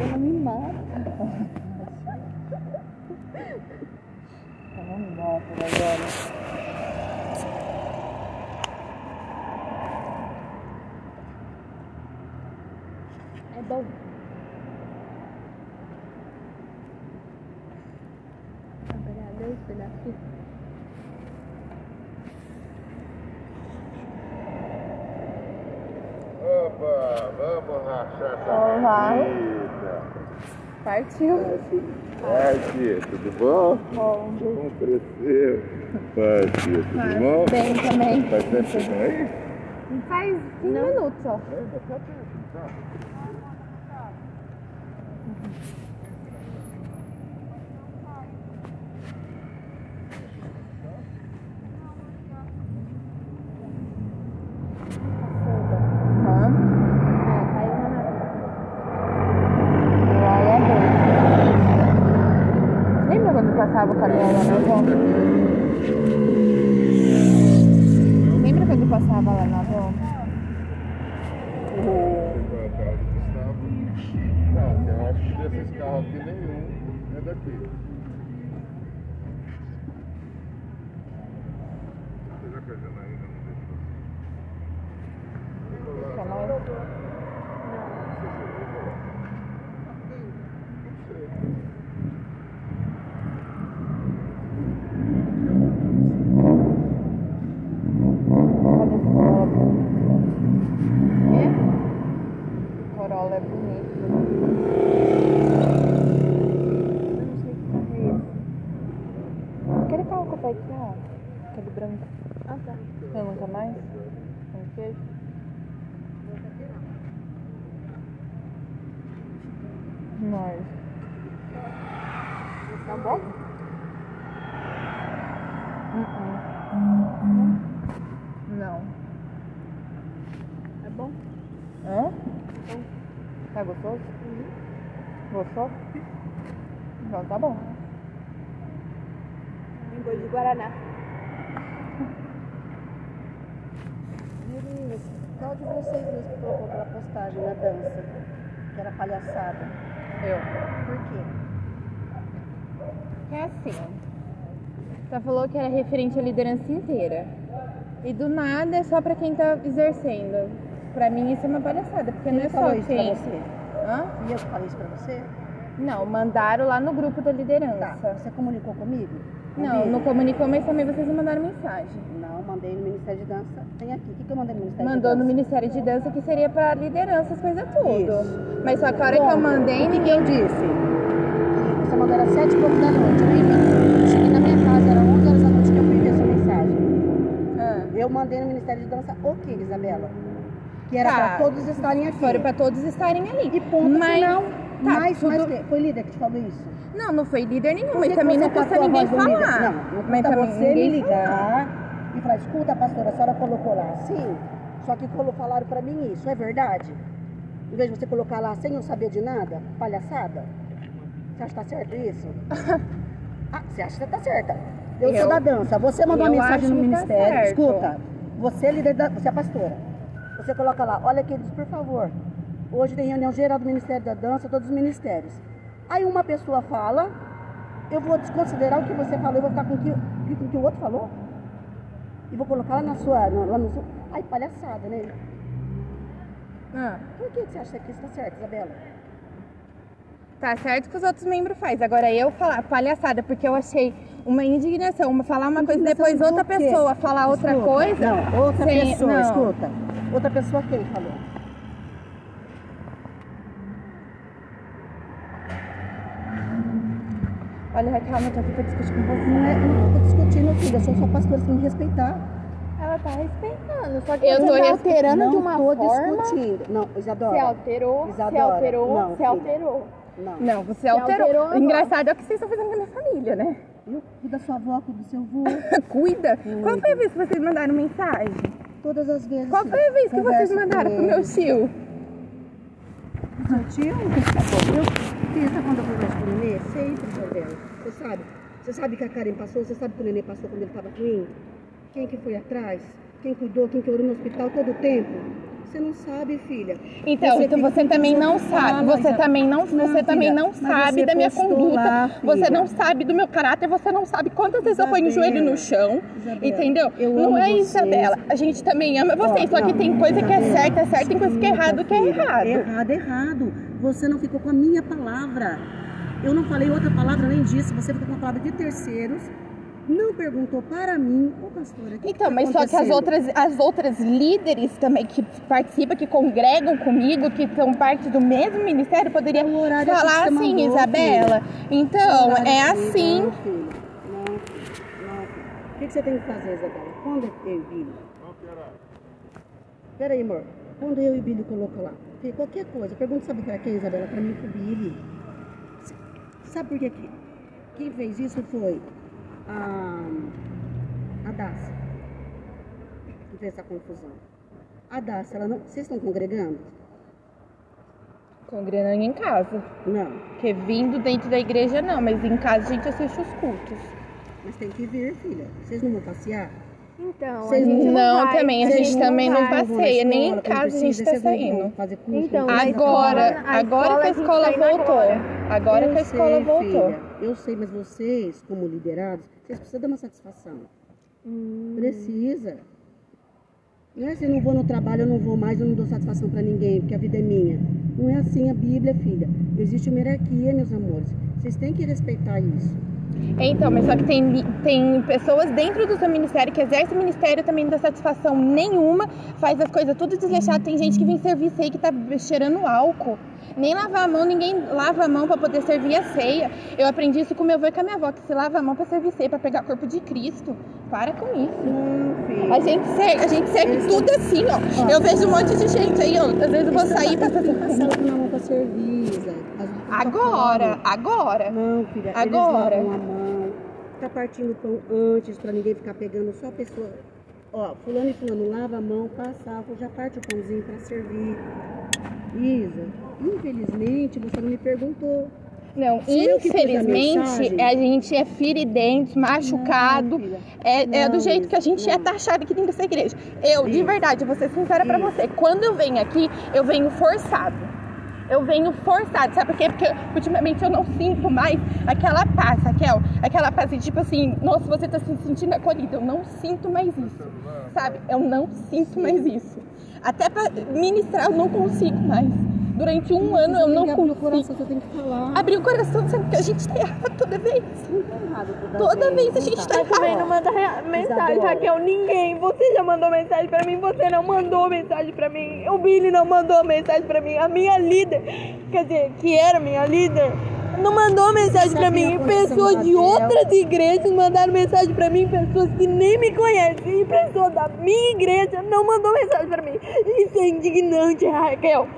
Ela me mata. Tá vamos embora por agora. É bom. Trabalhar dois pedaços. Vamos Olá. vida. Partiu. Vai, tia, tudo bom? Bom, Como cresceu? Vai, tia, tudo bom? bem também. Faz tempo que aí? Faz 15 minutos só. É, dá pra tempo, tá? Hã? É, caiu na nada. Lá é bom. Lembra quando passava o caminhão lá na avó? Lembra quando passava lá na avó? Qual é o carro do Gustavo? Não, eu acho que aqui nenhum é daqui. Será que a Janaína não deixou? Pra nós? Não sei se eu vou lá. Não sei. Olha esse Corolla bonito. Quê? O Corolla é bonito. Eu não sei que carro é esse. Pai aqui, ó. Aquele branco. Ah, tá. Não, nunca mais? Com queijo? Nós. Tá bom? Não. É bom? Hã? Tá gostoso? Gostou? Então tá bom. De Guaraná. Meninas, qual de vocês que colocou aquela postagem na dança? Que era palhaçada. Eu. Por quê? É assim. Você falou que era referente à liderança inteira. E do nada é só pra quem tá exercendo. Pra mim isso é uma palhaçada, porque não é só isso pra quem. você? Hã? E eu falei isso pra você? Não, mandaram lá no grupo da liderança. Tá. Você comunicou comigo? Não, não comunicou, mas também vocês não mandaram mensagem. Não, mandei no Ministério de Dança. Tem aqui. O que, que eu mandei no Ministério Mandou de no Dança? Ministério de Dança que seria pra liderança, as coisas tudo. Isso. Mas só que a hora que eu mandei, ninguém disse? Você mandou era sete e pouco da noite. Eu nem vi. Eu cheguei na minha casa, era 11 horas da noite que eu fui ver sua mensagem. Ah, Eu mandei no Ministério de Dança o que, Isabela? Que era Tá. pra todos estarem aqui. foram pra todos estarem ali. E ponto mas, final. tá, mas, tudo- que? Foi líder que te falou isso? Não, não foi líder nenhum, Por mas que também não custa ninguém falar. Não, não mas custa também você me ligar e falar, escuta, pastora, a senhora colocou lá assim, só que falaram pra mim isso, é verdade? Em vez de você colocar lá sem eu saber de nada, palhaçada? Você acha que tá certo isso? ah, você acha que tá certa? Eu, Eu- sou da dança, você mandou uma mensagem no tá ministério, certo. escuta, você é líder da, você é pastora. Você coloca lá, olha aqui, por favor, hoje tem reunião geral do Ministério da Dança, todos os ministérios. Aí uma pessoa fala, eu vou desconsiderar o que você falou, eu vou ficar com o que, com o, que o outro falou. E vou colocar lá na sua. Lá no seu... Ai, palhaçada, né? Ah, Por que você acha que isso tá certo, Isabela? tá certo que os outros membros fazem. Agora eu falar palhaçada, porque eu achei uma indignação, uma falar uma coisa e depois Indignação outra pessoa falar outra Escuta, coisa. Não, outra sem- pessoa, não. escuta. Outra pessoa quem falou? Olha, Raquel, eu tô aqui pra discutir com você. Não é, não tô discutindo, filha, eu sou sua pastora, você tem que me respeitar. Ela tá respeitando, só que Eu você tô tá alterando não de uma tô forma. discutindo. Não, Isadora. Se alterou, se Isadora, alterou, não, se alterou. Não. Não, você Você alterou. alterou. Engraçado é o que vocês estão fazendo com a minha família, né? Eu cuido da sua avó, cuido do seu avô. Cuida. Qual foi a vez que vocês mandaram mensagem? Todas as vezes. Qual foi a vez que vocês mandaram pro meu tio? Seu tio? Eu fiz a conta conversa com o Nenê? Sempre, Isabela. Você sabe? Você sabe que a Karen passou? Você sabe que o Nenê passou quando ele estava ruim? Quem que foi atrás? Quem cuidou? Quem que orou no hospital todo o tempo? Você não sabe, filha. Então, Você então você também não sabe. Você Isabela. também não, você Não, também filha, não sabe você da minha conduta. lá, você filha. não sabe do meu caráter, você não sabe quantas vezes eu ponho o joelho no chão. Isabela, Entendeu? eu não amo é vocês. Isabela. A gente também ama vocês, Ó, só que não, tem coisa que é Isabela, certa, é certa, tem coisa que é errado, que é filha. errado. Errado, errado. Você não ficou com a minha palavra. Eu não falei outra palavra além disso. Você ficou com a palavra de terceiros. Não perguntou para mim, ô pastora. que Então, que tá mas só que as outras, as outras líderes também que participam, que congregam comigo, que são parte do mesmo ministério, poderia falar que assim, mandou, Isabela. Então, Horário é que- assim. Não, filha. Não. Não. O que, que você tem que fazer, Isabela? Quando eu e o Billy. Não, pera. Pera aí, amor. Quando eu e o Billy colocam lá. Qualquer coisa. Pergunta sabe para quem, Isabela? Para mim pro Billy. Sabe por quê? que- Quem fez isso foi a, a Dacia. Que fez essa confusão. A Dacia, ela não. Vocês estão congregando? Congregando em casa. Não. Porque vindo dentro da igreja não, mas em casa a gente assiste os cultos. Mas tem que vir, filha. Vocês não vão passear? Então, a Vocês gente não, não, vai. também, a gente não também não na passeia, nem em escola, quando casa a gente tá não vão saindo. Fazer curso, Então, não Agora, escola- agora que a escola tá voltou. agora. Eu que a escola sei, voltou. filha, eu sei, mas vocês, como liderados, vocês precisam dar uma satisfação. Hum. Precisa. Não é assim, eu não vou no trabalho, eu não vou mais, eu não dou satisfação pra ninguém, porque a vida é minha. Não é assim a Bíblia, filha. Existe uma hierarquia, meus amores. Vocês têm que respeitar isso. Então, mas só que tem, tem pessoas dentro do seu ministério que exerce o ministério também não dá satisfação nenhuma, faz as coisas tudo desleixado. Tem gente que vem servir ceia que tá cheirando álcool. Nem lavar a mão, ninguém lava a mão pra poder servir a ceia. Eu aprendi isso com meu avô e com a minha avó, que se lava a mão pra servir ceia, pra pegar o corpo de Cristo. Para com isso. A gente serve, a gente serve tudo assim, ó. Eu vejo um monte de gente aí, ó. Às vezes eu vou sair pra fazer. Passar na mão pra servir, Zé. Agora, agora. Não, filha, Agora. eles a mão. Tá partindo o pão antes pra ninguém ficar pegando só a pessoa. Ó, fulano e fulano lava a mão, passa álcool, já parte o pãozinho pra servir. Isa, infelizmente você não me perguntou. Não, Se que fiz a infelizmente, mensagem- a gente é feridente, machucado. Não. É, é Não, do jeito que a gente é não. taxado aqui dentro dessa igreja. Eu, de verdade, vou ser sincera pra Isso. você. Quando eu venho aqui, eu venho forçado. Eu venho forçado, sabe por quê? Porque ultimamente eu não sinto mais aquela paz, Raquel. Aquela paz de tipo assim, nossa, você tá se sentindo acolhida. Eu não sinto mais isso, sabe? Eu não sinto mais isso. Até pra ministrar eu não consigo mais. Durante um ano eu Você não tem que abrir o consigo. coração, você tem que falar. Abrir o coração, sabe que a gente tá errado toda vez. Tá errado toda, Toda vez a não gente tá. Mas também não errado. manda mensagem. Raquel. Ninguém. Você já mandou mensagem pra mim, você não mandou mensagem pra mim. O Billy não mandou mensagem pra mim. A minha líder, quer dizer, que era minha líder, não mandou mensagem Sabe pra a mim. Pessoas de outras igrejas mandaram mensagem pra mim, pessoas que nem me conhecem. E pessoas da minha igreja não mandou mensagem pra mim. Isso é indignante, Raquel.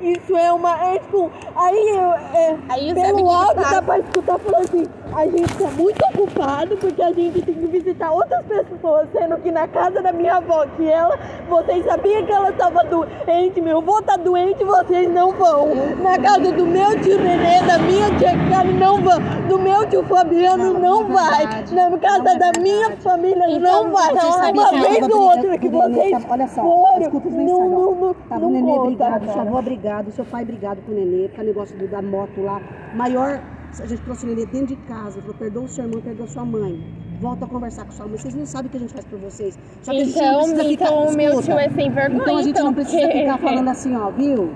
Isso é uma. É tipo. Aí eu. É, Aí pelo áudio dá pra escutar falando assim. A gente tá muito ocupado porque a gente tem que visitar outras pessoas, sendo que na casa da minha avó, que ela. Vocês sabiam que ela tava doente, meu avô tá doente, vocês não vão. Na casa do meu tio Nenê, da minha tia Karen, não vão. Do meu tio Fabiano, Não, não, não é vai. verdade. Na casa Não é da minha verdade. família, Então, não vai. então, uma vez ou outra que vocês Tava- Olha só, foram, escuta os não, mensagens. não, não, não o nenê conta, brigado, sua cara. avó brigado, seu pai brigado com o nenê, por causa do negócio do- da moto lá. Maior, a gente trouxe o nenê dentro de casa, falou, perdoa o seu irmão, perdoa sua mãe. Volta a conversar com sua mãe. Vocês não sabem o que a gente faz por vocês. Só que a gente não Então, precisa ficar- então o meu tio é sem vergonha. Então a gente não precisa porque- ficar falando assim, ó, viu?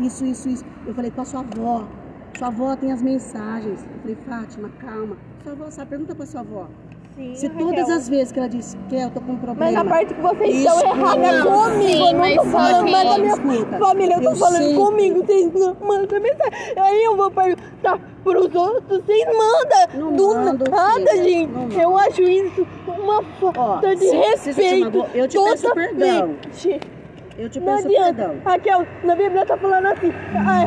Isso, isso, isso. Eu falei com a sua avó. Sua avó tem as mensagens. Eu falei, Fátima, calma. Sua avó sabe, pergunta pra sua avó. Sim, Se Raquel. todas as vezes que ela disse que eu tô com um problema. Mas a parte que vocês estão erradas comigo, sim, eu não tô falando que- mais da minha Escuta, família, eu tô eu falando sei comigo, vocês não mandam mensagem. Aí eu vou perguntar pros outros, vocês mandam. Não Do mando, nada, filha, gente. não eu acho isso uma falta Ó, de se- se respeito. magoou, eu te peço perdão. Eu te peço perdão. Raquel, na Bíblia tá falando assim. ah,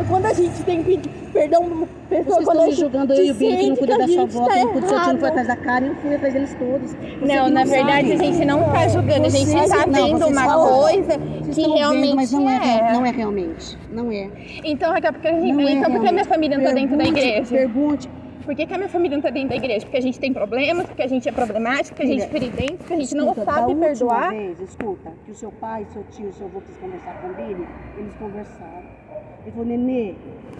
é, quando a gente tem que pedir perdão pessoa, Vocês quando estão a me julgando eu e o Billy que não cuida a da sua avó, tá que não cuida do seu tio, não foi atrás da cara, eu fui atrás deles todos. Você Não, na verdade sabe. a gente não tá julgando, a gente tá não, vendo uma falam. coisa que realmente vendo, mas não é. é. não é realmente. Não é. Então, Raquel, porque, a gente- Não é então por que minha família não tá dentro da igreja? Pergunte. Por que, que a minha família não tá dentro da igreja? Porque a gente tem problemas, porque a gente é problemático, porque a gente é Filha, feridente, porque a gente Escuta, não da sabe última perdoar. Vez, escuta, que o seu pai, seu tio, seu avô quis conversar com Billy, eles conversaram. Ele falou, Nenê,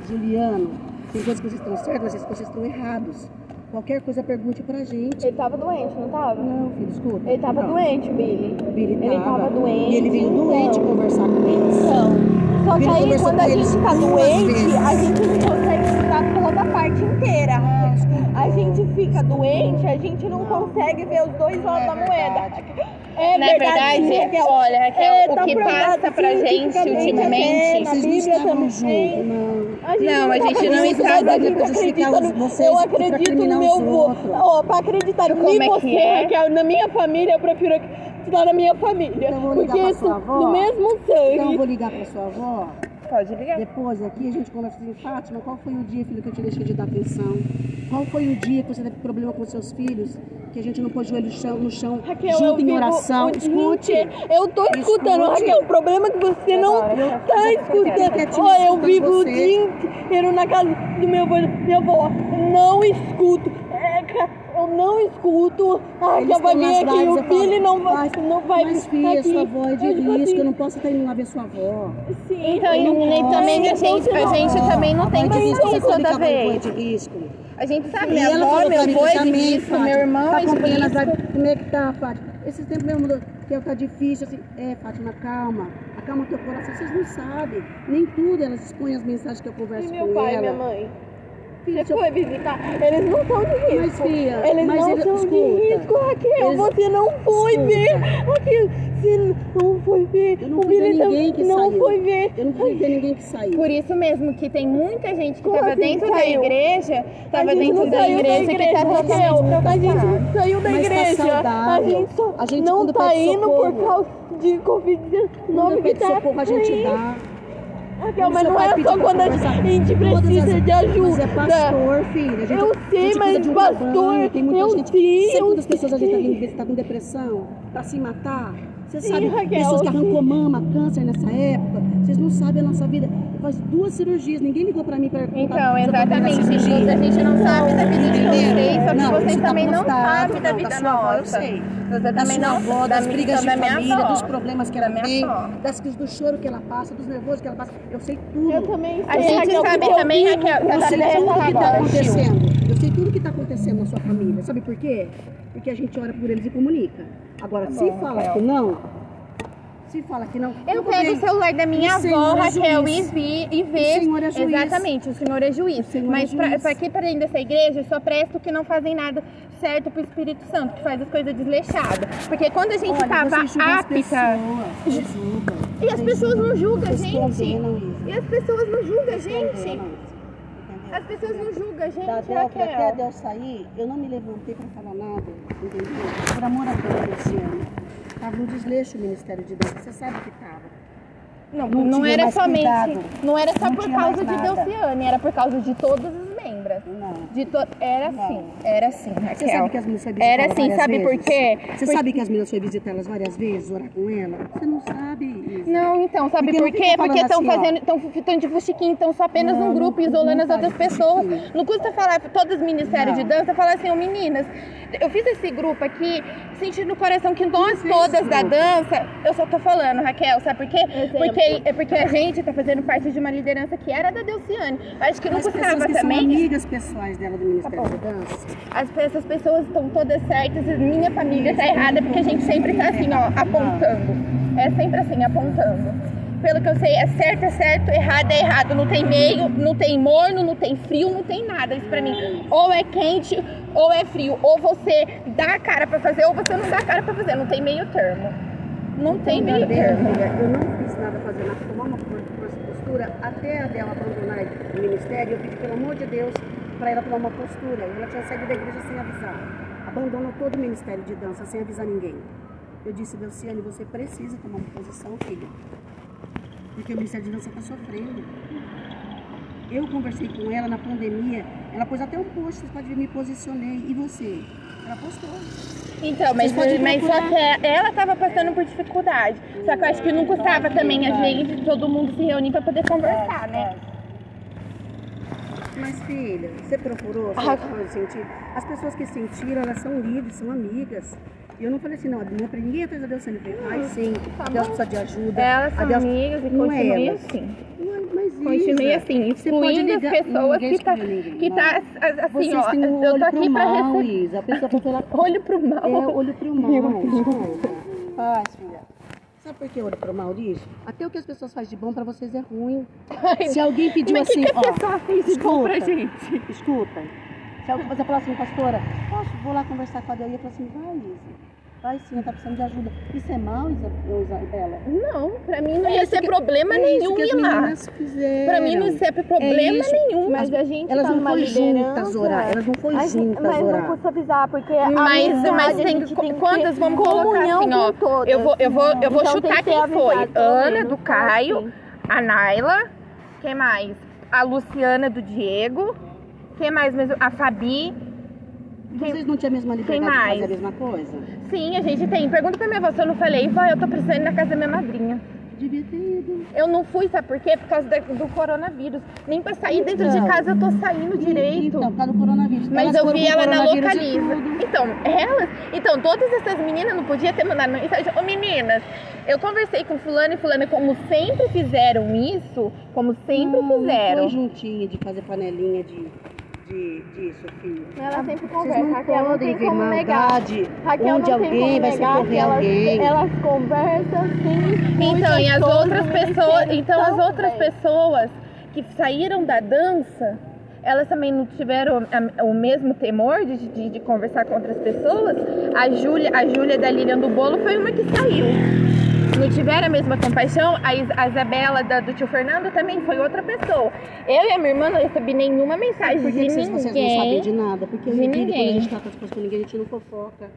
Juliano, tem coisas que vocês estão certas, mas vocês estão errados. Qualquer coisa pergunte pra gente. Ele tava doente, não tava? Não, filho, escuta. Ele tava Não. doente, Billy. Billy Ele tava. tava doente, E ele veio então. doente conversar com eles. Então, só que aí quando a gente tá doente, vezes. a gente não consegue escutar toda a parte inteira. A gente fica doente, a gente não, consegue ver os dois lados da moeda. É Na verdade, sim, Raquel. olha, Raquel, É, o tá que passa pra gente ultimamente- até Na Vocês não Bíblia também. juntos, não. A gente Não, tá não junto, no- Eu acredito no meu os vô. outros. Ó, pra acreditar em Como é que você, é? Raquel, na minha família, eu prefiro acreditar na minha família. Então eu vou ligar Porque pra isso, sua avó. do mesmo Então eu sangue. vou ligar pra sua avó. Pode ligar. Depois aqui a gente conversa assim, Fátima, qual foi o dia, filho, que eu te deixei de dar atenção? Qual foi o dia que você teve problema com seus filhos? Que a gente não pôs o joelho no chão, no chão Raquel, eu junto em oração? o Escute. Eu tô escutando, Escute. Raquel. O problema é que você não Agora, tá fiquei escutando. Olha, eu vivo o você. dia inteiro na casa do meu avô. Minha avó, não escuto. É, eu não escuto. Ah, Eles que vai vir aqui. O eu Billy não vai, mas, não vai mas vir filha, aqui. sua avó é de Eu, risco, assim, eu não posso estar indo lá ver sua avó. Sim, Então, eu não e também a Então, gente, a gente também não tem que toda é vez. A gente sabe, E minha ela avó, meu avô é Fátima, meu irmão tá é. Como é que tá, Fátima? Esses tempos mesmo que tá difícil, assim, é, Fátima, calma. Acalma teu coração, vocês não sabem. Nem tudo elas expõem as mensagens que eu E converso meu com pai e ela. minha mãe? Filha, Você foi visitar? Eles não são de risco. Mas, filha, eles mas não escuta. de risco, Raquel. Eles- Você não foi Escuta. ver. Raquel, você não foi ver. Eu não fui ver ninguém que não saiu. foi ver. Eu não fui ver ninguém que saiu. Por isso mesmo que tem muita gente que estava assim dentro da igreja, estava dentro da igreja, que tá Raquel. totalmente A gente saiu da tá igreja. a gente só A gente, não tá indo por causa de Covid-19 Quando que pede tá socorro, a gente dá. Raquel, mas não é pedir só pra quando a gente precisa as- de ajuda. Mas é pastor, filha. A gente, Eu a sei, gente mas de um pastor, tem muita eu gente. sei, eu quantas pessoas a gente tá sei. que tá com depressão? Pra se matar? Você Sim, sabe, Raquel, pessoas que arrancou mama, câncer nessa época. Vocês não sabem a nossa vida. Faz duas cirurgias, ninguém ligou pra mim pra perguntar Então, exatamente. a cirurgia. A gente não sabe da vida de vocês, só que Não, vocês tá também não sabem da não, vida da sua avó, eu nossa. sei. Você também não avó, das da, brigas de da minha família, avó. dos problemas que ela tem, das, do choro que ela passa, dos nervosos que ela passa. Eu sei tudo. Eu também A sei, gente Raquel, sabe também, Raquel, Tá que assistiu. acontecendo. Eu sei tudo que está acontecendo na sua família. Sabe por quê? Porque a gente ora por eles e comunica. Agora, Tá se bom, fala Raquel. que não, se fala que não, Eu pego o celular da minha O avó, é Raquel, e, vi, e O vê. Senhor é juiz. Exatamente, o senhor é juiz. O Senhor é Mas pra, juiz. pra aqui, para dentro dessa igreja, eu só presto que não fazem nada certo pro Espírito Santo, que faz as coisas desleixadas. Porque quando a gente Olha, tava você julga as apta. pessoas. E as pessoas não julgam, Vocês gente. E as pessoas não julgam, Vocês gente. As pessoas não julgam, gente, Da Del, até a. Del sair, eu não me levantei para falar nada, entendeu? Por amor a Deus, esse ano. Estava no desleixo o Ministério de Deus, você sabe que estava. Não, Não não, era somente. cuidado. Não era só Não por causa de. Delciane, era por causa de todas as membras. Não. De to... Era Não. assim, era assim, Raquel. Você sabe que as meninas foi visitar Era assim, sabe por vezes? quê? Você Por- sabe que as meninas foi visitar elas várias vezes, orar com ela? Você não sabe isso. Não, então, sabe Porque por quê? Porque estão assim, fazendo, estão de fuxiquinho, estão só apenas Não, num grupo, isolando as outras pessoas. fuxiquinho. Não custa falar para todos os ministérios de dança, falar assim, ô meninas, eu fiz esse grupo aqui, sentindo no coração que nós todas da dança, eu só tô falando, Raquel, sabe por quê? Exemplo. Porque, é porque a gente tá fazendo parte de uma liderança que era da Delciane. Acho que não As custava também. Amigas pessoais dela do Ministério Tá da Dança. As, essas pessoas estão todas certas, e minha família tá errada, porque a gente sempre tá assim, ó, apontando. É sempre assim, apontando. Pelo que eu sei, é certo, é certo, errado é errado. Não tem meio, não tem morno, não tem frio, não tem nada. Isso pra mim, ou é quente, ou é frio. Ou você dá a cara pra fazer, ou você não dá a cara pra fazer. Não tem meio termo. Não tem Então, meio da Del, termo. filha, eu não fiz nada fazer nada, tomar uma postura até a dela abandonar o ministério. Eu pedi, pelo amor de Deus, para ela tomar uma postura. Ela tinha saído da igreja sem avisar. Abandonou todo o ministério de dança sem avisar ninguém. Eu disse, Delciane, você precisa tomar uma posição, filha. Porque o ministério de dança está sofrendo. Eu conversei com ela na pandemia. Ela pôs até um post, vocês podem ver, me posicionei. E você? Ela postou. Então, mas, mas só que ela tava passando por dificuldade. Só que eu acho que não custava também a gente, todo mundo se reunir pra poder conversar, né? Mas, filha, você procurou Ah. sentir? As pessoas que sentiram, elas são livres, são amigas. E eu não falei assim, não, não é ninguém atrás da Deus sempre. Ai, sim, tá a Deus bom. precisa de ajuda. Elas a são Deus... amigas e Não é continuem assim. É- Continue assim, excluindo as pessoas que tá, ninguém, que não. tá assim, ó. um Eu tô pro aqui pra mal, receber. Isa. A pessoa foi falar... Olho pro mal. É, olho pro mal. Paz, filha. Sabe por que olho pro mal disso? Até o que as pessoas fazem de bom pra vocês é ruim. Se alguém pediu Mas assim, que, que a ó, pessoa fez de bom pra gente? escuta. Se alguém falar assim, pastora, posso, vou lá conversar com a Deus. Eu falo assim, vai, Isa. Vai sim, tá precisando de ajuda. Isso é mal, Isa, Isabela? Não, pra mim não É ia ser que- problema É nenhum que ir lá. Pra mim não ia ser problema É nenhum. Mas a gente Elas tá não foram juntas orar. Elas não foram A gente- juntas mas não orar. custa avisar, porque a Mas, amizade, mas a tem, tem quantas ter vamos colocar assim, ó. todas. Eu vou, eu vou, eu vou Então chutar quem foi. Ana do fala Caio, assim. a Naila, quem mais? A Luciana do Diego, quem mais mesmo? A Fabi. Quem- Vocês não tinham a mesma liberdade de mais? fazer a mesma coisa? Sim, a gente tem. Pergunta pra minha avó se eu não falei, vó, eu tô precisando ir na casa da minha madrinha. Devia ter ido. Eu não fui, sabe por quê? Por causa da- do coronavírus. Nem pra sair dentro de Então. casa eu tô saindo direito. Então, por causa do coronavírus. Mas Elas eu vi ela na e localiza. Então, elas. Então, todas essas meninas não podiam ter mandado mensagem. Ô meninas, eu conversei com fulano e fulana, como sempre fizeram isso, como sempre Não, Não fizeram. foi juntinha de fazer panelinha de, de, disso, filho. Ela sempre Vocês conversa, não Raquel não tem como negar. Raquel onde não tem alguém como vai que socorrer alguém. elas conversam sim. Então, e as outras pessoas, então as outras pessoas pessoas que saíram da dança, elas também não tiveram o mesmo temor de, de, de conversar com outras pessoas. A Júlia, a Júlia da Lilian do Bolo foi uma que saiu. Não tiveram a mesma compaixão. A, Is- a Isabela da- do tio Fernando também foi outra pessoa. Eu e a minha irmã não recebi nenhuma mensagem Por que de que vocês, vocês não sabem ninguém. de nada? Porque De entendo quando a ninguém. gente trata as coisas com ninguém, a gente não fofoca,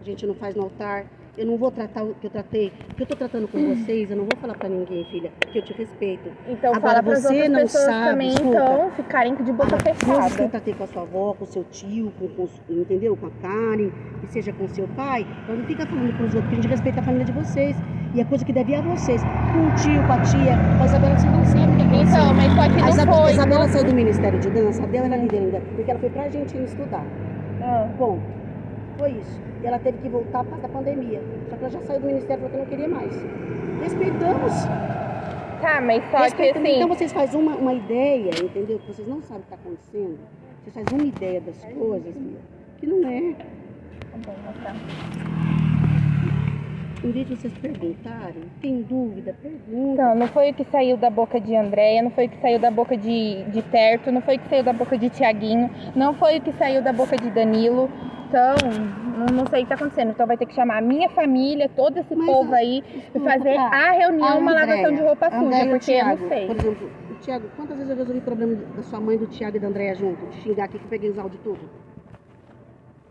a gente não faz no altar. Eu não vou tratar o que eu tratei, o que eu tô tratando com vocês, eu não vou falar pra ninguém, filha, porque eu te respeito. Então Agora, fala para você não sabe, também, escuta. então, ficarem de boca Ah, Coisas que eu fechada. tratei com a sua avó, com o seu tio, com, com entendeu? Com a Karen, que seja com o seu pai. Então não fica falando pros outros, porque a gente respeita a família de vocês. E a coisa que deve ir a vocês. Com o tio, com a tia, com a Isabela, você não sabe o que aconteceu. Então, mas só que a não Isabela, foi. Isabela não- saiu do Ministério de Dança, a dela era líder ainda, porque ela foi pra Argentina estudar. Ah. Bom, foi isso. E ela teve que voltar por causa da pandemia. Só que ela já saiu do Ministério porque não queria mais. Respeitamos. Tá, mas só que Respeitamos. assim. Então vocês fazem uma, uma ideia, entendeu? Que vocês não sabem o que está acontecendo. Vocês fazem uma ideia das coisas, que não é. Em vez de vocês perguntarem, tem dúvida, pergunta. Então, não foi o que saiu da boca de Andréia, não foi o que saiu da boca de, de Terto, não foi o que saiu da boca de Tiaguinho, não foi o que saiu da boca de Danilo. Então, não, não sei o que tá acontecendo. Então vai ter que chamar a minha família, todo esse Mas, povo aí, e fazer a reunião, uma Andréia, lavação de roupa a suja, porque eu não Thiago, sei. Por exemplo, o Tiago, quantas vezes eu resolvi o problema da sua mãe, do Tiago e da Andréia junto? De xingar aqui que eu peguei os áudios tudo.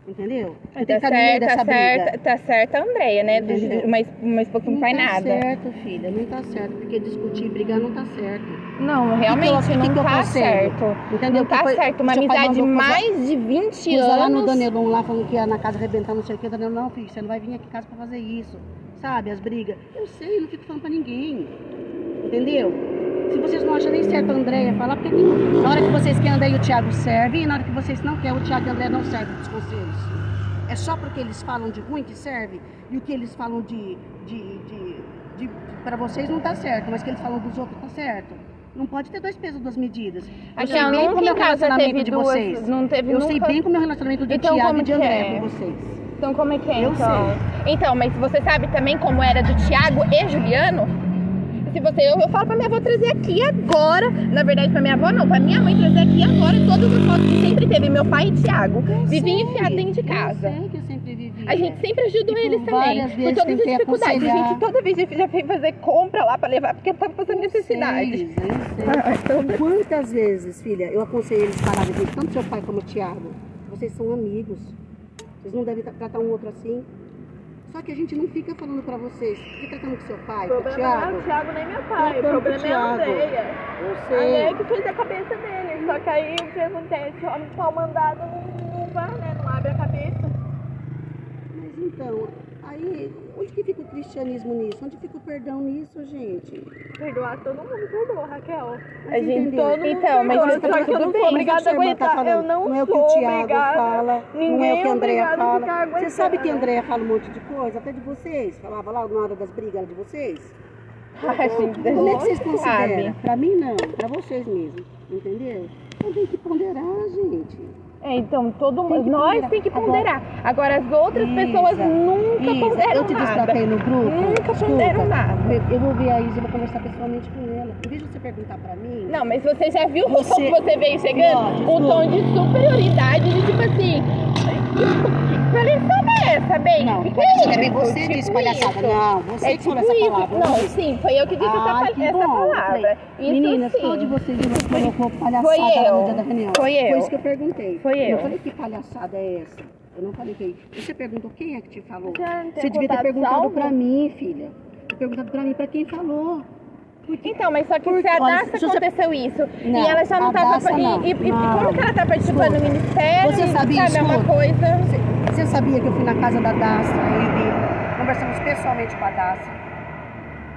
Entendeu? Tem Tá que estar no meio certa, tá certa, tá certa a Andréia, né? Entendeu? Uma esposa que não, faz tá nada. certo, filha, não tá certo. Porque discutir e brigar não tá certo. Não, realmente que não que tá certo. Entendeu? Não tá foi- certo. Uma amizade mandou mais de 20 Usa lá no anos. Danelon lá falando que ia na casa arrebentar não sei o que. Danelon, não, filho, você não vai vir aqui em casa pra fazer isso. Sabe, as brigas. Eu sei, não fico falando pra ninguém. Entendeu? Se vocês não acham nem certo a Andréia falar, porque na hora que vocês querem André e o Thiago servem, e na hora que vocês não querem, o Thiago e a André não servem dos conselhos. É só porque eles falam de ruim que serve, e o que eles falam de, de, de, de, pra vocês não tá certo, mas o que eles falam dos outros tá certo. Não pode ter dois pesos, duas medidas. Eu Aqui, sei ó, bem nunca como é o relacionamento de duas- vocês. não teve Eu sei bem como é o relacionamento de Então, Thiago como e de André é? com vocês. Então como é que é? Eu então? Então, mas você sabe também como era do Thiago e Juliano? Se você, eu, eu falo pra minha avó trazer aqui agora. Na verdade, pra minha avó não, pra minha mãe trazer aqui agora todas as fotos que sempre teve meu pai e Thiago. Vivinha enfiado dentro de casa. Eu sei que eu sempre vivi. A gente sempre ajudou E por eles também. Por vezes todas as dificuldades. A gente toda vez já fez fazer compra lá pra levar, porque tava passando necessidade. Sei, eu sei. Ah, então- Quantas vezes, filha, eu aconselhei eles pararem de tanto seu pai como o Thiago. Vocês são amigos. Vocês não devem tra- tratar um outro assim. Só que a gente não fica falando pra vocês, fica tratando com seu pai, com o problema não é Thiago. o Thiago nem meu pai, o problema é a Thiago. Andréia. Eu A sei. Andréia que fez a cabeça dele. Só que aí o que acontece? O homem pau mandado não, não vai, né? Não abre a cabeça. Mas Então, aí, onde que fica o cristianismo nisso? Onde fica o perdão nisso, gente? Perdoar todo mundo perdoa, Raquel. A gente entendeu? Todo mundo Então, mas perdoa, isso só tá que eu não sou bem. obrigada a tá aguentar. falando, eu não, não é o que sou o Tiago obrigada. fala, Ninguém não é o que a Andréia obrigado a ficar fala. Você sabe que a Andréia fala um monte de coisa, até de vocês. Falava lá na hora das brigas de vocês. Ai, gente, da Como é que vocês gente consideram? Pra mim não, pra vocês mesmo. Entendeu? Então tem que ponderar, gente. É, então, todo mundo. que Nós tem que ponderar. Agora, as outras pessoas Isa, nunca Isa, ponderam eu te nada. destratei no grupo. Nunca Escuta, ponderam nada. eu- Eu vou ver a Isa, vou conversar pessoalmente com ela. Em vez de você perguntar pra mim. Não, mas você já viu Você- como você veio chegando? Ó, o tom de superioridade de tipo assim. Palhaçada é essa, bem? Não, que palhaçada é isso? você Tipo disse palhaçada. isso. Não, você É que tipo falou essa isso. palavra. Não, isso. sim, foi eu que disse essa, Ai, pal- que essa bom. Palavra. Isso Meninas, sim. qual de vocês colocou palhaçada Foi lá eu. no dia da reunião? Foi eu. Foi isso que eu perguntei. Foi eu. Eu falei que palhaçada é essa? Eu não falei que. Você perguntou quem é que te falou? Você devia ter perguntado pra mim, filha. Ter perguntado pra mim, pra quem falou. Então, mas só que se a olha, Daça você- aconteceu isso Não, e ela já não a tava. Daça e, e, e como que ela tá participando do ministério? você sabia, sabe, é uma coisa. Você, você sabia que eu fui na casa da Daça e conversamos pessoalmente com a Daça?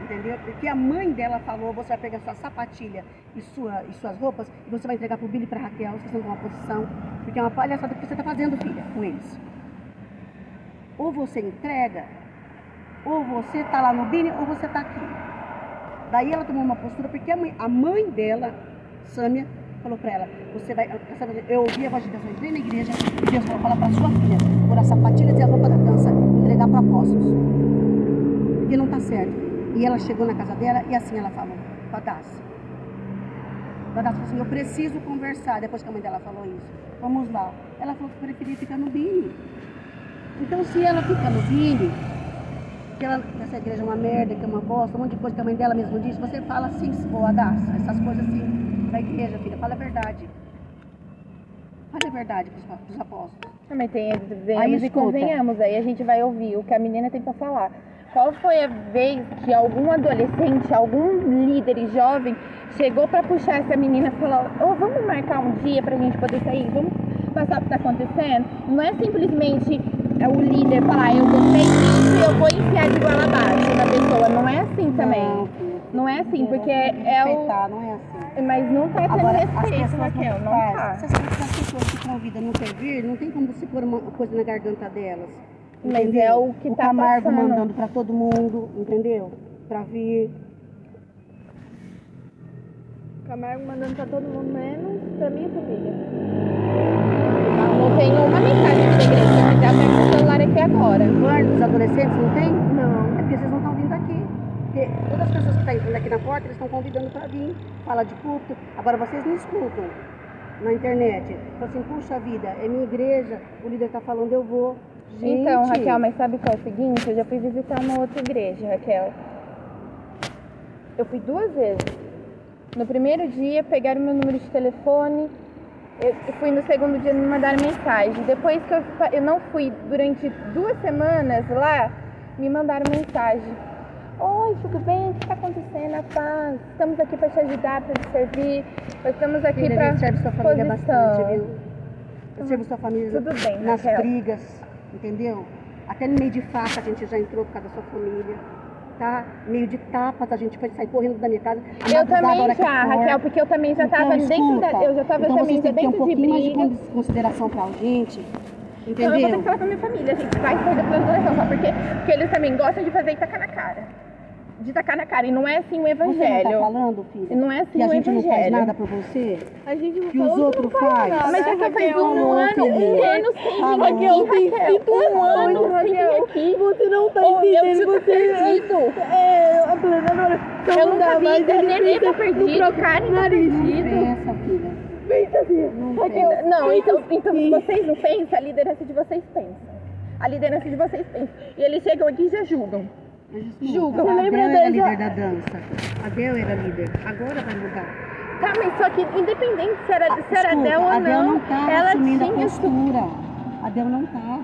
Entendeu? Porque a mãe dela falou, você vai pegar sua sapatilha e, sua, e suas roupas e você vai entregar pro Billy e pra Raquel, vocês estão com uma posição. Porque é uma palhaçada que você tá fazendo, filha, com eles. Ou você entrega, ou você tá lá no Billy, ou você tá aqui. Daí ela tomou uma postura, porque a mãe, a mãe dela, Sâmia, falou pra ela, você vai, eu ouvi a voz de Deus, eu entrei na igreja e Deus falou, fala pra sua filha, por as sapatilhas e a roupa da dança, entregar para apóstolos. Porque não tá certo. E ela chegou na casa dela e assim ela falou, a. A Daça falou assim, eu preciso conversar, depois que a mãe dela falou isso. Vamos lá. Ela falou que preferia ficar no Bini. Então se ela fica no Bini, que, ela, que essa igreja é uma merda, que é uma bosta, um monte de coisa que a mãe dela mesmo disse, você fala assim, Daça, essas coisas assim da igreja, filha, fala a verdade. Fala a verdade pros, pros apóstolos. Ah, Mas tem, Aí, venhamos e convenhamos, aí a gente vai ouvir o que a menina tem pra falar. Qual foi a vez que algum adolescente, algum líder jovem chegou pra puxar essa menina e falou: Ô, vamos marcar um dia pra gente poder sair? Vamos passar o que tá acontecendo? Não é simplesmente é, o líder falar: Eu gostei disso e eu vou enfiar de goela abaixo na pessoa. Não é assim também. Não. Não é assim, porque é o. não é assim. Mas não tá tendo Agora, respeito, Raquel, não faz. tá. Que as pessoas que convidam não quer vir, não tem como você pôr uma coisa na garganta delas. Mas entendeu? é o que o tá Camargo passando. mandando pra todo mundo, entendeu? Pra vir. Camargo mandando pra todo mundo, menos pra minha família. Não tem uma mensagem eu pego o celular aqui agora. Guarda dos adolescentes, não tem? Não. É porque vocês não estão vindo aqui. Porque todas as pessoas que estão entrando aqui na porta, eles estão convidando pra vir. Fala de culto. Agora vocês não escutam na internet. Fala assim, puxa vida, é minha igreja, o líder tá falando, eu vou. Gente, Então, Raquel, mas sabe qual é o seguinte? Eu já fui visitar uma outra igreja, Raquel. Eu fui duas vezes. No primeiro dia, pegaram meu número de telefone. Eu eu fui no segundo dia me mandaram mensagem. Depois que eu, eu não fui durante duas semanas lá, me mandaram mensagem. Oi, tudo bem? O que está acontecendo? A paz. Estamos aqui para te ajudar, para te servir. Nós estamos aqui para gente serve sua família bastante, viu? Eu servo sua família Tudo bem, nas Raquel. brigas, entendeu? Até no meio de faca a gente já entrou por causa da sua família. Tá? Meio de tapas a gente foi sair correndo da minha casa. Eu também já, for. Raquel, porque eu também já Então, estava dentro da. Eu já estava então, também que ter um dentro de pouquinho mais de briga. con- consideração pra gente. Então eu vou ter que Entendeu? falar pra minha família, a gente vai sair da transgressão, só porque, porque eles também gostam de fazer e tacar na cara. De tacar na cara. E não é assim o Você não tá evangelho. falando, filha? Não é assim que a o gente não faz evangelho. nada por você? A gente não Que os outros não faz Mas é que faz um não, ano, um ano sem vir não. aqui, Raquel, tem Um muito, ano sem vir aqui. Você não tá Oh, eu entendendo, tinha você... perdido. É, a planadora... Eu nunca vi, a Nenê tá perdido, próprio Karen tá perdido. Pensa, filha. Pensa Não Não, então, então se vocês não pensam, a liderança de vocês pensa. A liderança de vocês pensa. E eles chegam aqui e já julgam. Julga. A lembra Bel era líder da dança. A Bel era líder. Agora vai mudar. Tá, mas só que independente se era, se era Escuta, dela ou a não, não tava ela assumindo a tinha su- postura. A Bel não tava.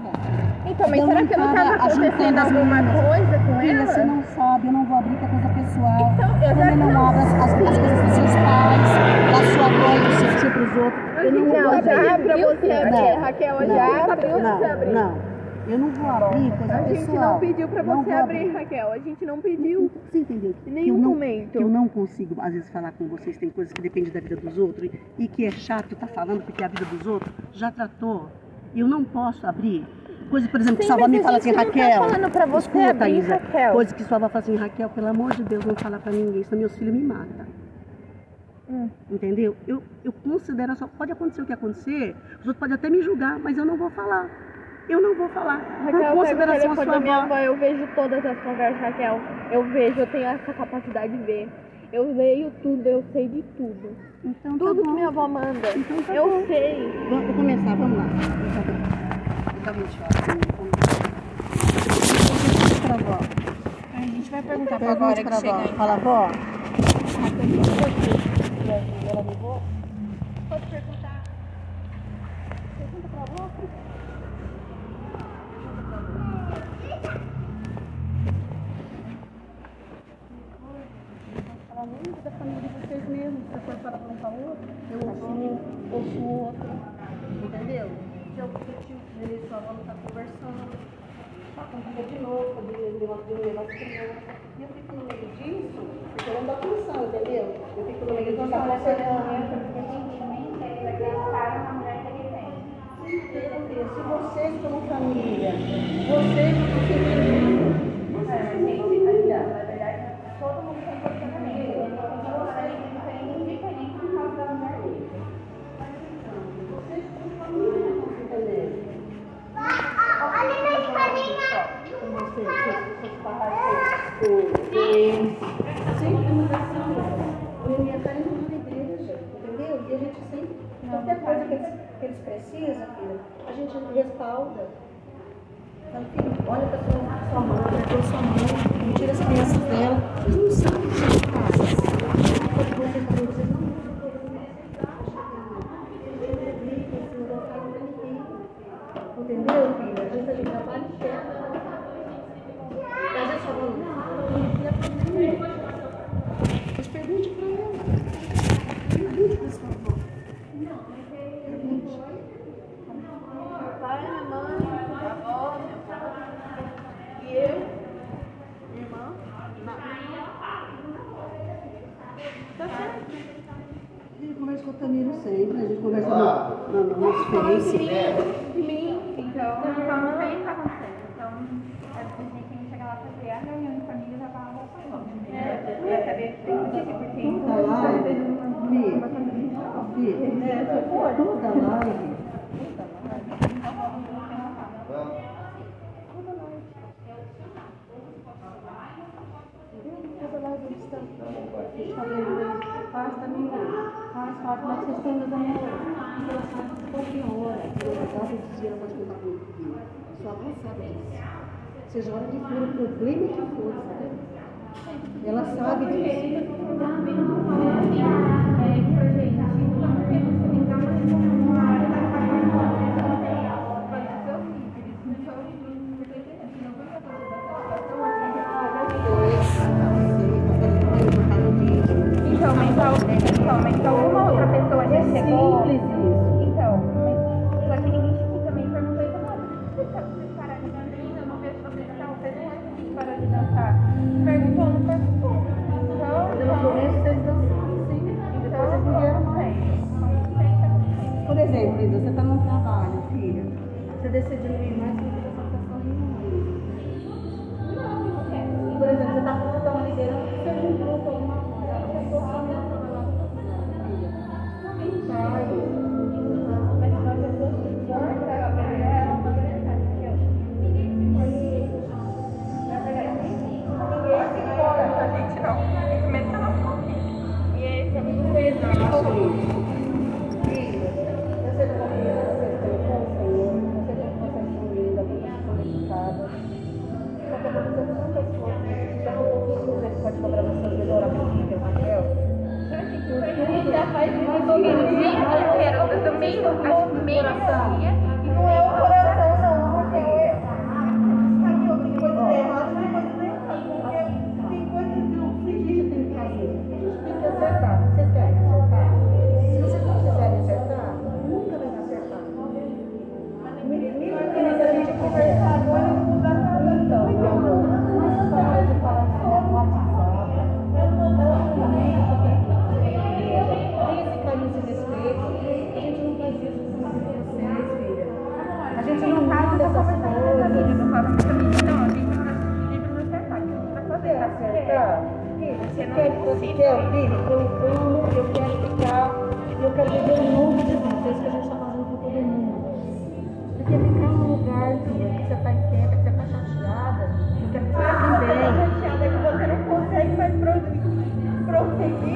Então, mas será que não tava estava acontecendo alguma coisa com Filha, ela? você não sabe, eu não vou abrir é coisa pessoal. Então, eu já não não- abra as, as, as coisas dos seus pais, da sua mãe, do seu tio pros outros. Eu não vou Não, abrir. já abriu você Raquel. Já abriu não, não. Eu não vou abrir coisa A gente não pediu pra Não você vou abrir, Raquel. A gente não pediu. Você entendeu? Em Que nenhum eu não, momento. que eu não consigo, às vezes, falar com vocês. Tem coisas que dependem da vida dos outros e que é chato estar falando porque é a vida dos outros já tratou. Eu não posso abrir. Coisa, por exemplo, que Sim, sua avó me a fala assim, tá Raquel. falando pra você escuta, abrir, Isa, Raquel. Coisa que sua avó fala assim, Raquel, pelo amor de Deus, não fala pra ninguém, senão meus filhos me matam. Hum. Entendeu? Eu, eu considero só. Pode acontecer o que acontecer, os outros podem até me julgar, mas eu não vou falar. Eu não vou falar. Raquel, por consideração à sua da minha avó. avó, eu vejo todas as conversas, Raquel. Eu vejo, eu tenho essa capacidade de ver. Eu leio tudo, eu sei de tudo. Então, tá Tudo que bom. minha avó manda. Então tá eu bom. sei. Vamos vou começar, vamos lá. Pra avó. A gente vai perguntar que chega avó. aí. Fala, avó. Ela ligou? Pode perguntar. Pergunta pra avó. Muito da família de vocês mesmos. Se for um para outro, eu ouço um, ouço o outro. Entendeu? Se eu tio ele e sua avó não tá conversando, tá convida de novo, negócio de negócio de criança. E eu fico no meio disso, porque eu não dou atenção, entendeu? Eu fico no meio disso, tá conversando. Se vocês como família, vocês não se entendem, Todo eles, precisam, filha, a gente respalda. Fala, filho, olha para sua, mãe, para sua mãe, tira as crianças dela. Vocês não sabem o que vocês fazem. Vocês falam, vocês não Entendeu, filha? A gente tem trabalho certo. Mas essa Mas pergunte para ela. Pergunte para sua avó. Pergunte. Pai, minha mãe, minha avó, meu pai. E eu, minha irmã, Tá certo. A gente conversa com o Tamiro sempre, a gente conversa no, no, no nosso Face. De mim, então, então não sei o que tá acontecendo. Então, a gente tem que chegar lá e fazer a reunião de família já vai lá pra longe. Pra saber o que tem que acontecer, porque Toda live, Fih, Fih, toda live. Sabe disso. Seja hora que for, o problema que for, sabe? Ela sabe disso. Thank you. Quer, filho, eu amo, eu quero ficar, eu quero viver um novo Jesus. É isso que a gente está fazendo por todo mundo. Porque ficar num lugar, filha, que você está inquieta, que você está chateada, que você fique bem. chateada que você não consegue mais pro- prosseguir.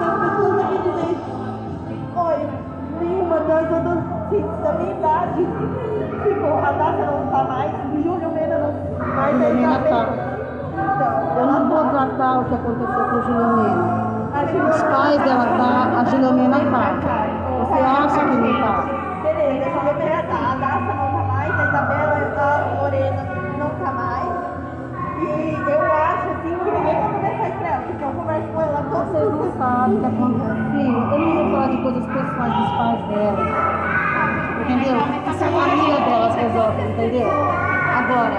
Pessoas aqui de dentro. Olha, nenhuma da minha idade ficou. A Data não tá mais, o Júlio Mena não. Mas aí Júlio tá tá. Então, Eu não vou tratar o que aconteceu com o Gilomena. Os pais dela tá, a Gilomena tá. Você acha que não tá? Beleza, a Júlia tá. A não tá mais, a Isabela Vocês não sabem o que aconteceu. Eu não vou falar de coisas pessoais dos pais dela. Entendeu? Isso é a família delas resolve, entendeu? Agora.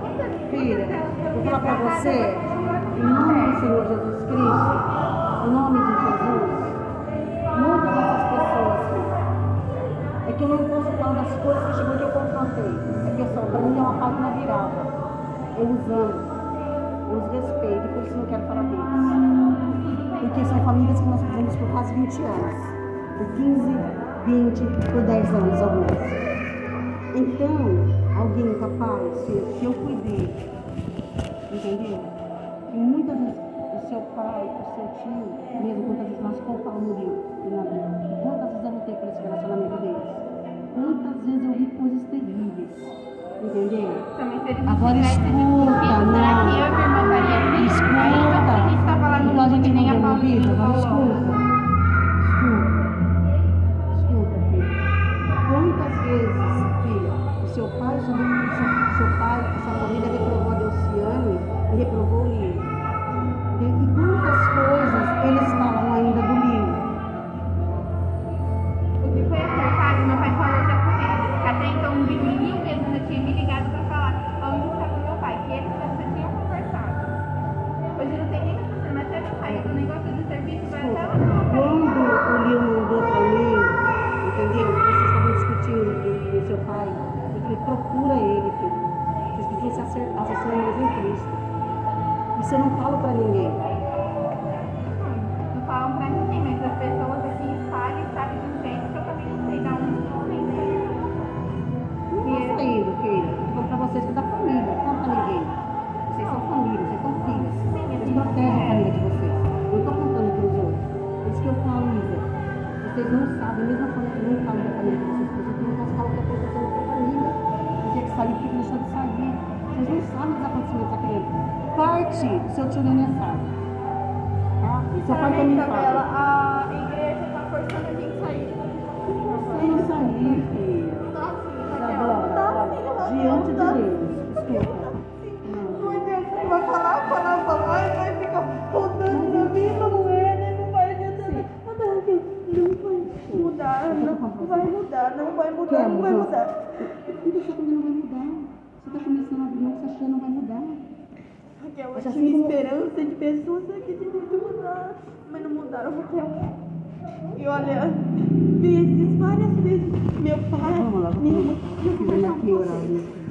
Quantas filha, vou falar pra você, em nome do Senhor Jesus Cristo, em nome de Jesus, muitas dessas pessoas, filha, é que eu não posso falar das coisas que chegou que eu confrontei. É que eu sou, é uma página virada. Eu os por isso não quero falar deles. Porque são famílias que nós fizemos por quase 20 anos. Por 15, 20, por 10 anos algumas. Então, alguém capaz, filho, que eu cuidei, entendeu? E muitas vezes o seu pai, o seu tio, mesmo quantas vezes nós o Paulo morreu na vida, e quantas vezes eu lutei por esse relacionamento deles. Quantas vezes eu vi coisas terríveis, entendeu? Eles Agora escuta, será não. Que eu e minha irmã estaria Escuta. Aí a gente tá falando Então a gente que nem a Paulina vida, está começando a ver o que achando não vai mudar. Raquel, eu tinha sei como- esperança de pessoas aqui de dentro mudar, mas não mudaram, Raquel. E olha, vezes, várias vezes, meu pai, Vamos lá, minha vamos mãe, lá. eu vou Fizemos conversar aqui com orar. vocês. né?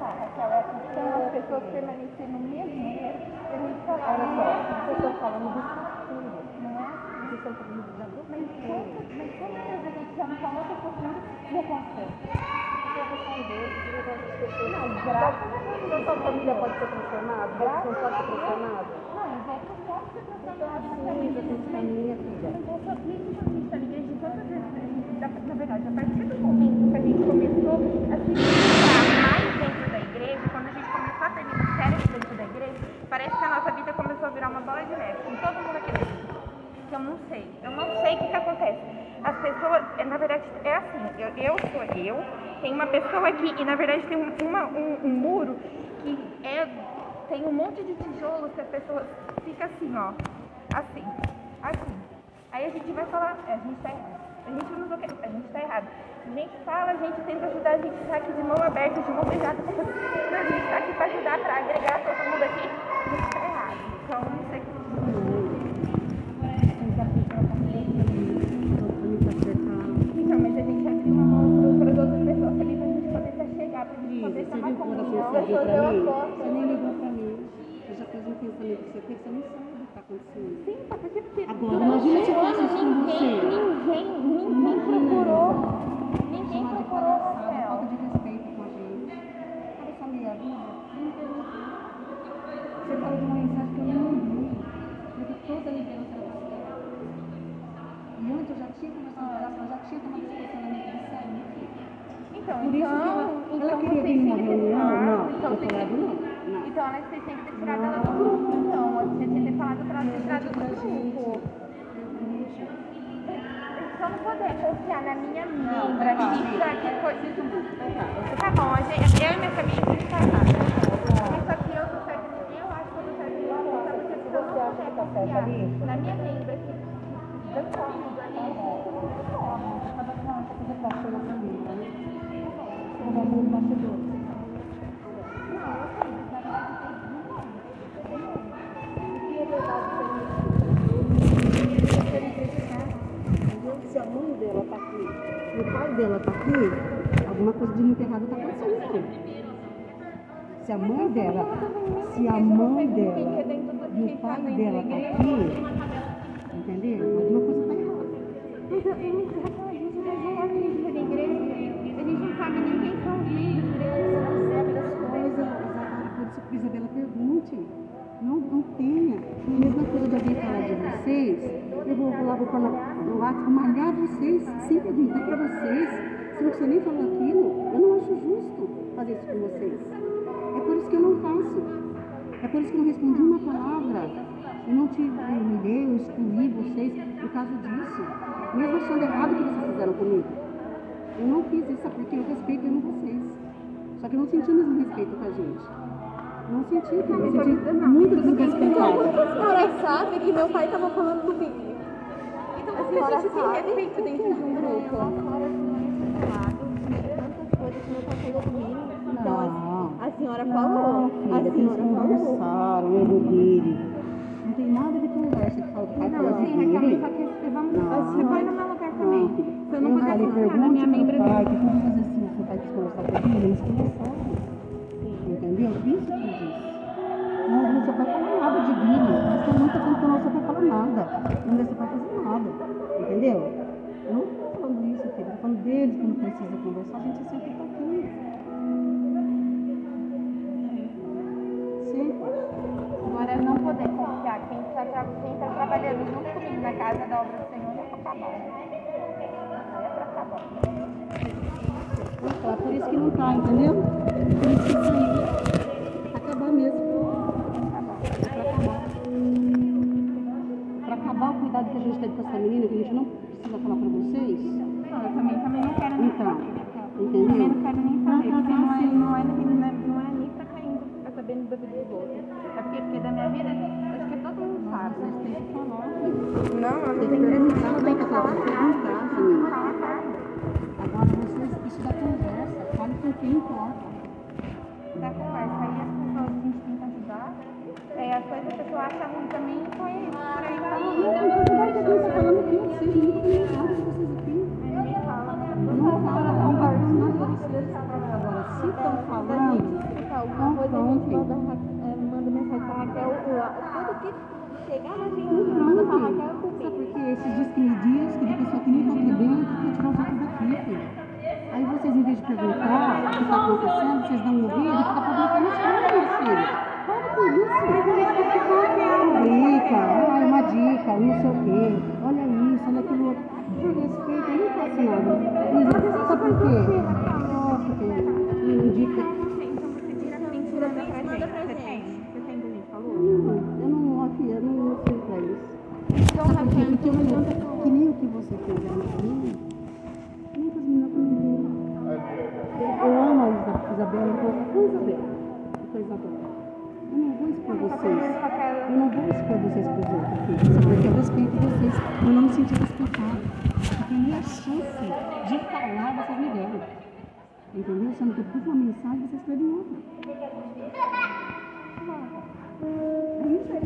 As pessoas permanecem no mesmo erro. A gente fala, Olha não só, é vocês estão falando do futuro, Não é? Vocês estão falando do Mas quantas, vezes a gente já não falou que o futuro e acontece? Não, graças a Deus. A sua família pode ser transformada? Você pode ser transformada? Não, eu vou pro ponto de transformar Sim, você tem família, filha. Mas essa mesmo quando a gente está na igreja, todas as na verdade, a partir do momento que a gente começou a se ministrar mais dentro da igreja, quando a gente começou a ter ministérios dentro da igreja, parece que a nossa vida começou a virar uma bola de neve, aqui dentro. Que eu não sei, eu não sei o que, que acontece. as pessoas, é, na verdade, é assim, eu, eu sou eu, tem uma pessoa aqui e na verdade tem um, uma- um, um muro que é, tem um monte de tijolos que a pessoa fica assim, ó, assim, assim. Aí a gente vai falar, é, a gente tá errado. A gente não a gente tá errado. A gente fala, a gente tenta ajudar, a gente tá aqui de mão aberta, de mão beijada. A gente tá aqui pra ajudar, pra agregar todo mundo aqui. A gente tá errado. Então, não sei fazer pra uma mim? Você nem ligou pra mim. Você já fez um pensamento que você fez, você não sabe o que está acontecendo. Sim, tá porque Agora, imagina confiar na minha membra fixa que foi. Tá bom, a gente, eu e minha família gente tá errado. Mas só que eu tô certa, eu acho que eu tô certa eu não confiar na minha membra que ali, Cada uma coisa pra ser na família, né? Eu vou abrir o bastidor. Dela tá aqui, alguma coisa de muito errado tá acontecendo. Se a mãe dela, se a mãe dela e o pai dela tá aqui, entendeu? Alguma coisa tá errada. Mas eu, eu, a gente não é da igreja. A gente não sabe os líderes da igreja. Não sabe das coisas, por isso Isabela pergunte. Não, não tenha. A mesma coisa de alguém falar de vocês, eu vou lá, vou falar no WhatsApp, vou malhar vocês, sem perguntar para vocês. Se você nem falou aquilo, eu não acho justo fazer isso com vocês. É por isso que eu não faço. É por isso que eu não respondi uma palavra. Eu não te humilhei, eu excluí vocês por causa disso. Mesmo achando errado o que vocês fizeram comigo. Eu não fiz isso sabe porque eu respeito eu vocês. Só que eu não senti o mesmo respeito com a gente. Não senti, eu me senti muito desrespeitada. A senhora sabe que meu pai tava falando comigo. Então, por que a senhora gente tem respeito dentro de um grupo? A senhora tinha falado tantas coisas que meu pai falou comigo. Então, Não. a, a senhora Não, falou. filha, A eles senhora falou. conversaram, eu e dele. Não tem nada de conversa que vai falar Não, sim, Raquel, só que vamos. Não. Você põe no meu lugar também. Não. Se eu não puder confiar na minha membra pai, que quando fazer assim, seu pai quis conversar com ele, eles conversaram. Eu disse. Não ouvi seu pai falar nada de Billy. Mas tem muita tempo não seu pai falar nada. Não pai fazer nada. Entendeu? Eu não estou falando isso, filho. Tô falando deles quando precisa conversar, a gente sempre está aqui. Sempre. Agora, não poder confiar. Quem está tá trabalhando junto comigo na casa da obra do Senhor é pra acabar. É pra acabar. Então, é por isso que não tá, entendeu? Por isso que saiu. Cuidado que a gente teve com essa menina, que a gente não precisa falar pra vocês. Não, eu também, também não quero nem Então, saber. entendeu? Também não quero nem saber, Não, porque não, não é, não é, não é, não é nem pra caindo, pra sabendo da vida dos outros. É porque, porque da minha vida, acho que todo mundo sabe. Vocês têm que falar. Não, eu Tem que perguntar, não tem que falar, perguntar, filha. Agora vocês, isso da conversa, fale com quem importa. da conversa. Aí as pessoas a gente tenta ajudar. É, as coisas a pessoa acha ruim também foi por aí vai. Eu estou falando aqui, vocês nunca me vocês aqui. Não fala, não fala Agora, se estão falando, Alguma coisa a gente manda, mensagem pra Raquel. Tudo que chegar na gente, a gente manda pra Raquel Sabe por quê? Esses dias que me diz que de pessoa que nem tá dentro, quer tirar os outros daqui. Aí vocês, em vez de perguntar o que está acontecendo, vocês dão um sei o quê, olha isso, olha aquilo outro. Por respeito, não faço nada. Mas sabe por quê? Nossa, que indica. Eu não, aqui, eu não sei pra isso. Então, Rafael, que, eu, que nem o que você fez pra mim. Nem faz melhor pra mim. Eu amo a Isabela, eu amo a Isabela. Eu sou Isabela. Eu não vou expor vocês. Eu não vou expor vocês pros outros vocês. Eu não me senti respeitada. Porque nem a chance de falar vocês me deram. Entendeu? Sendo que eu pus uma mensagem, vocês perdem outra. É isso aí.